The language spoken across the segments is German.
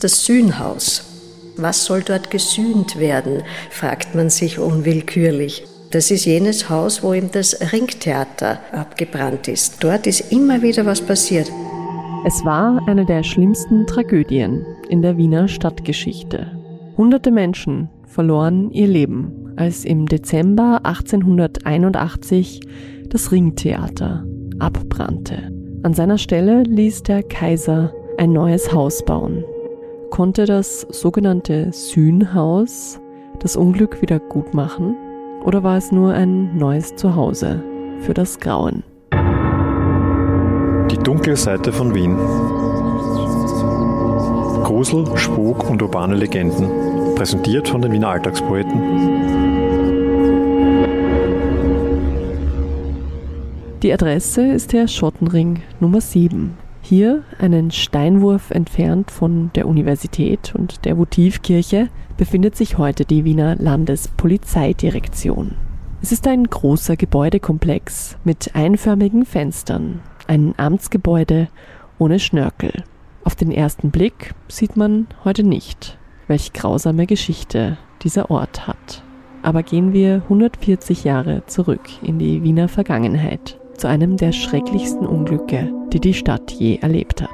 Das Sühnhaus. Was soll dort gesühnt werden, fragt man sich unwillkürlich. Das ist jenes Haus, wo ihm das Ringtheater abgebrannt ist. Dort ist immer wieder was passiert. Es war eine der schlimmsten Tragödien in der Wiener Stadtgeschichte. Hunderte Menschen verloren ihr Leben, als im Dezember 1881 das Ringtheater abbrannte. An seiner Stelle ließ der Kaiser ein neues Haus bauen. Konnte das sogenannte Sühnhaus das Unglück wieder gut machen? Oder war es nur ein neues Zuhause für das Grauen? Die dunkle Seite von Wien. Grusel, Spuk und urbane Legenden. Präsentiert von den Wiener Alltagspoeten. Die Adresse ist der Schottenring Nummer 7. Hier, einen Steinwurf entfernt von der Universität und der Votivkirche, befindet sich heute die Wiener Landespolizeidirektion. Es ist ein großer Gebäudekomplex mit einförmigen Fenstern, ein Amtsgebäude ohne Schnörkel. Auf den ersten Blick sieht man heute nicht, welch grausame Geschichte dieser Ort hat. Aber gehen wir 140 Jahre zurück in die Wiener Vergangenheit zu einem der schrecklichsten Unglücke, die die Stadt je erlebt hat.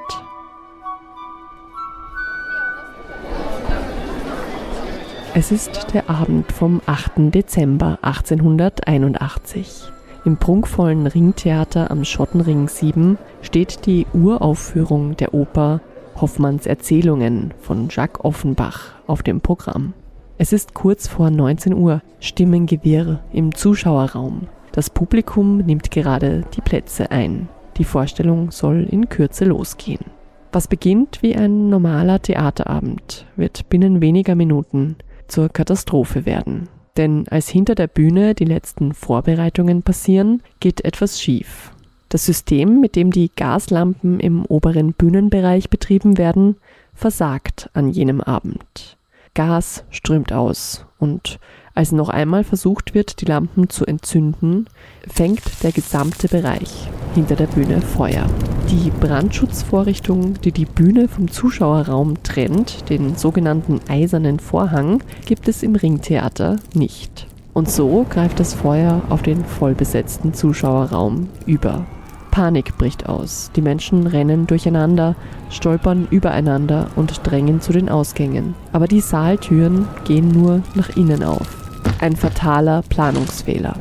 Es ist der Abend vom 8. Dezember 1881. Im prunkvollen Ringtheater am Schottenring 7 steht die Uraufführung der Oper Hoffmanns Erzählungen von Jacques Offenbach auf dem Programm. Es ist kurz vor 19 Uhr, Stimmengewirr im Zuschauerraum. Das Publikum nimmt gerade die Plätze ein. Die Vorstellung soll in Kürze losgehen. Was beginnt wie ein normaler Theaterabend, wird binnen weniger Minuten zur Katastrophe werden. Denn als hinter der Bühne die letzten Vorbereitungen passieren, geht etwas schief. Das System, mit dem die Gaslampen im oberen Bühnenbereich betrieben werden, versagt an jenem Abend. Gas strömt aus und als noch einmal versucht wird, die Lampen zu entzünden, fängt der gesamte Bereich hinter der Bühne Feuer. Die Brandschutzvorrichtung, die die Bühne vom Zuschauerraum trennt, den sogenannten eisernen Vorhang, gibt es im Ringtheater nicht. Und so greift das Feuer auf den vollbesetzten Zuschauerraum über. Panik bricht aus. Die Menschen rennen durcheinander, stolpern übereinander und drängen zu den Ausgängen. Aber die Saaltüren gehen nur nach innen auf. Ein fataler Planungsfehler.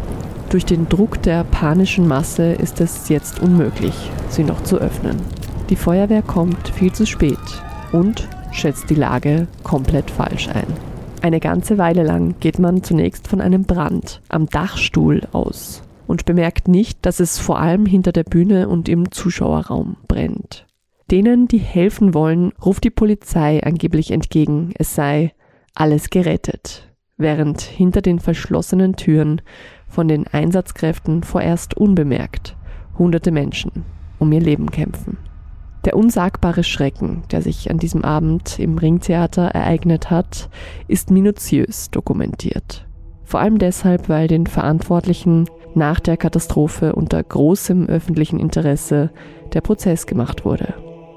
Durch den Druck der panischen Masse ist es jetzt unmöglich, sie noch zu öffnen. Die Feuerwehr kommt viel zu spät und schätzt die Lage komplett falsch ein. Eine ganze Weile lang geht man zunächst von einem Brand am Dachstuhl aus und bemerkt nicht, dass es vor allem hinter der Bühne und im Zuschauerraum brennt. Denen, die helfen wollen, ruft die Polizei angeblich entgegen, es sei alles gerettet während hinter den verschlossenen Türen von den Einsatzkräften vorerst unbemerkt hunderte Menschen um ihr Leben kämpfen. Der unsagbare Schrecken, der sich an diesem Abend im Ringtheater ereignet hat, ist minutiös dokumentiert. Vor allem deshalb, weil den Verantwortlichen nach der Katastrophe unter großem öffentlichen Interesse der Prozess gemacht wurde.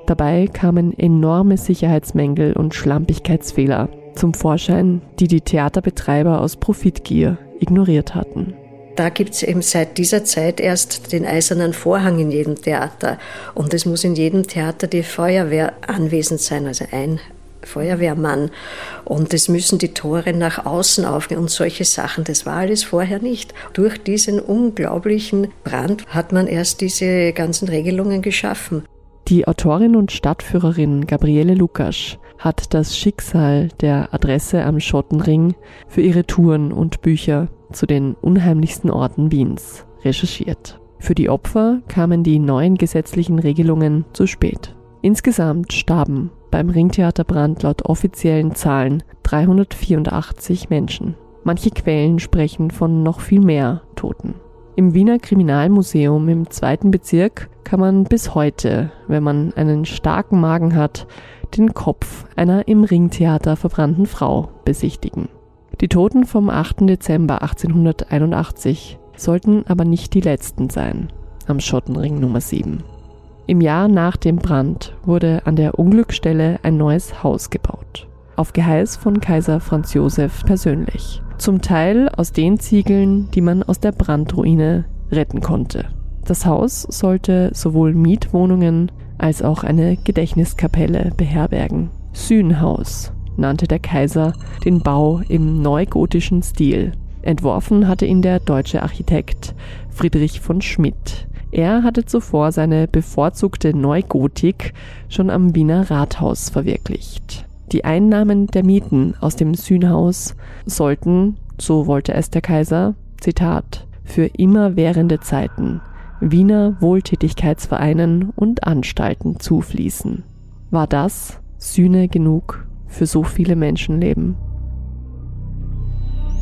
Dabei kamen enorme Sicherheitsmängel und Schlampigkeitsfehler zum Vorschein, die die Theaterbetreiber aus Profitgier ignoriert hatten. Da gibt es eben seit dieser Zeit erst den eisernen Vorhang in jedem Theater. Und es muss in jedem Theater die Feuerwehr anwesend sein, also ein Feuerwehrmann. Und es müssen die Tore nach außen aufgehen und solche Sachen. Das war alles vorher nicht. Durch diesen unglaublichen Brand hat man erst diese ganzen Regelungen geschaffen. Die Autorin und Stadtführerin Gabriele Lukasch hat das Schicksal der Adresse am Schottenring für ihre Touren und Bücher zu den unheimlichsten Orten Wiens recherchiert. Für die Opfer kamen die neuen gesetzlichen Regelungen zu spät. Insgesamt starben beim Ringtheaterbrand laut offiziellen Zahlen 384 Menschen. Manche Quellen sprechen von noch viel mehr Toten. Im Wiener Kriminalmuseum im zweiten Bezirk kann man bis heute, wenn man einen starken Magen hat, den Kopf einer im Ringtheater verbrannten Frau besichtigen. Die Toten vom 8. Dezember 1881 sollten aber nicht die letzten sein am Schottenring Nummer 7. Im Jahr nach dem Brand wurde an der Unglücksstelle ein neues Haus gebaut. Auf Geheiß von Kaiser Franz Josef persönlich. Zum Teil aus den Ziegeln, die man aus der Brandruine retten konnte. Das Haus sollte sowohl Mietwohnungen als auch eine Gedächtniskapelle beherbergen. Sühnhaus nannte der Kaiser den Bau im neugotischen Stil. Entworfen hatte ihn der deutsche Architekt Friedrich von Schmidt. Er hatte zuvor seine bevorzugte Neugotik schon am Wiener Rathaus verwirklicht. Die Einnahmen der Mieten aus dem Sühnhaus sollten, so wollte es der Kaiser, Zitat, für immerwährende Zeiten Wiener Wohltätigkeitsvereinen und Anstalten zufließen. War das Sühne genug für so viele Menschenleben?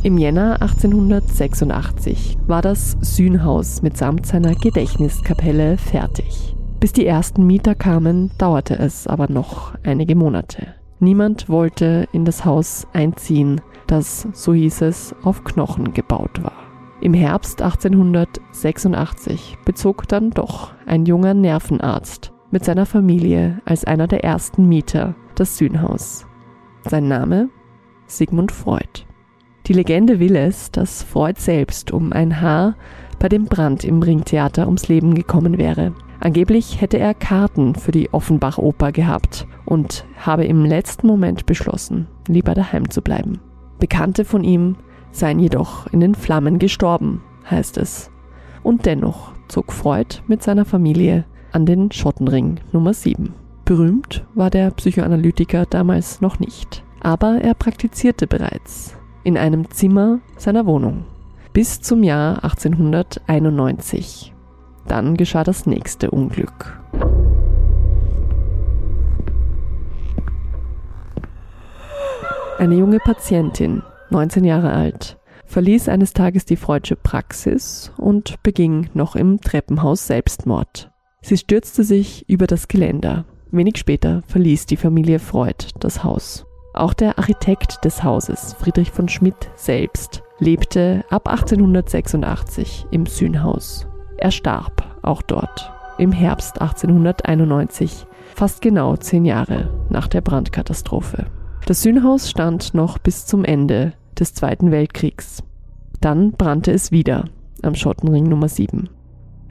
Im Jänner 1886 war das Sühnhaus mitsamt seiner Gedächtniskapelle fertig. Bis die ersten Mieter kamen, dauerte es aber noch einige Monate. Niemand wollte in das Haus einziehen, das, so hieß es, auf Knochen gebaut war. Im Herbst 1886 bezog dann doch ein junger Nervenarzt mit seiner Familie als einer der ersten Mieter das Sühnhaus. Sein Name? Sigmund Freud. Die Legende will es, dass Freud selbst um ein Haar bei dem Brand im Ringtheater ums Leben gekommen wäre. Angeblich hätte er Karten für die Offenbach-Oper gehabt und habe im letzten Moment beschlossen, lieber daheim zu bleiben. Bekannte von ihm seien jedoch in den Flammen gestorben, heißt es. Und dennoch zog Freud mit seiner Familie an den Schottenring Nummer 7. Berühmt war der Psychoanalytiker damals noch nicht, aber er praktizierte bereits in einem Zimmer seiner Wohnung bis zum Jahr 1891. Dann geschah das nächste Unglück. Eine junge Patientin, 19 Jahre alt, verließ eines Tages die freudsche Praxis und beging noch im Treppenhaus Selbstmord. Sie stürzte sich über das Geländer. Wenig später verließ die Familie Freud das Haus. Auch der Architekt des Hauses, Friedrich von Schmidt selbst, lebte ab 1886 im Sühnhaus. Er starb auch dort im Herbst 1891, fast genau zehn Jahre nach der Brandkatastrophe. Das Sühnhaus stand noch bis zum Ende des Zweiten Weltkriegs. Dann brannte es wieder am Schottenring Nummer 7.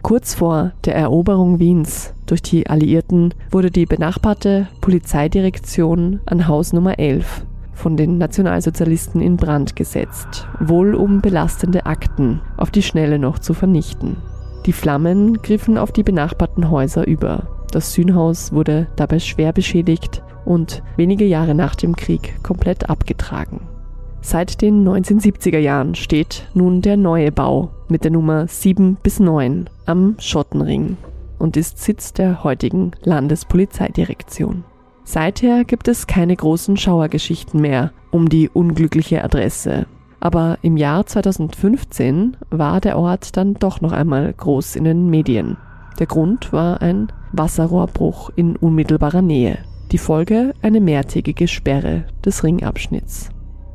Kurz vor der Eroberung Wiens durch die Alliierten wurde die benachbarte Polizeidirektion an Haus Nummer 11 von den Nationalsozialisten in Brand gesetzt, wohl um belastende Akten auf die Schnelle noch zu vernichten. Die Flammen griffen auf die benachbarten Häuser über. Das Sühnhaus wurde dabei schwer beschädigt und wenige Jahre nach dem Krieg komplett abgetragen. Seit den 1970er Jahren steht nun der neue Bau mit der Nummer 7 bis 9 am Schottenring und ist Sitz der heutigen Landespolizeidirektion. Seither gibt es keine großen Schauergeschichten mehr um die unglückliche Adresse. Aber im Jahr 2015 war der Ort dann doch noch einmal groß in den Medien. Der Grund war ein Wasserrohrbruch in unmittelbarer Nähe. Die Folge eine mehrtägige Sperre des Ringabschnitts.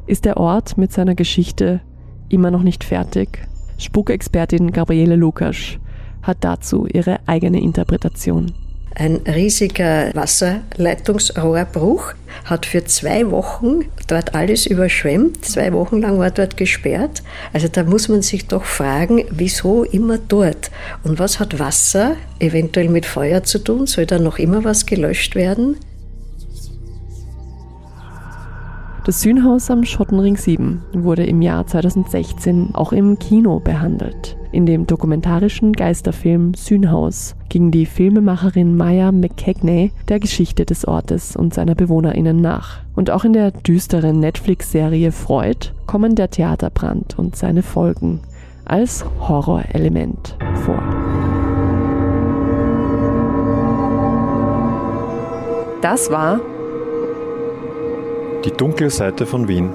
Ist der Ort mit seiner Geschichte immer noch nicht fertig? Spukexpertin Gabriele Lukasch hat dazu ihre eigene Interpretation. Ein riesiger Wasserleitungsrohrbruch hat für zwei Wochen dort alles überschwemmt. Zwei Wochen lang war dort gesperrt. Also da muss man sich doch fragen, wieso immer dort? Und was hat Wasser eventuell mit Feuer zu tun? Soll da noch immer was gelöscht werden? Das Sühnhaus am Schottenring 7 wurde im Jahr 2016 auch im Kino behandelt. In dem dokumentarischen Geisterfilm Sühnhaus ging die Filmemacherin Maya McKegney der Geschichte des Ortes und seiner BewohnerInnen nach. Und auch in der düsteren Netflix-Serie Freud kommen der Theaterbrand und seine Folgen als Horrorelement vor. Das war die dunkle Seite von Wien.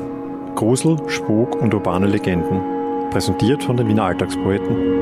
Grusel, Spuk und urbane Legenden. Präsentiert von den Wiener Alltagspoeten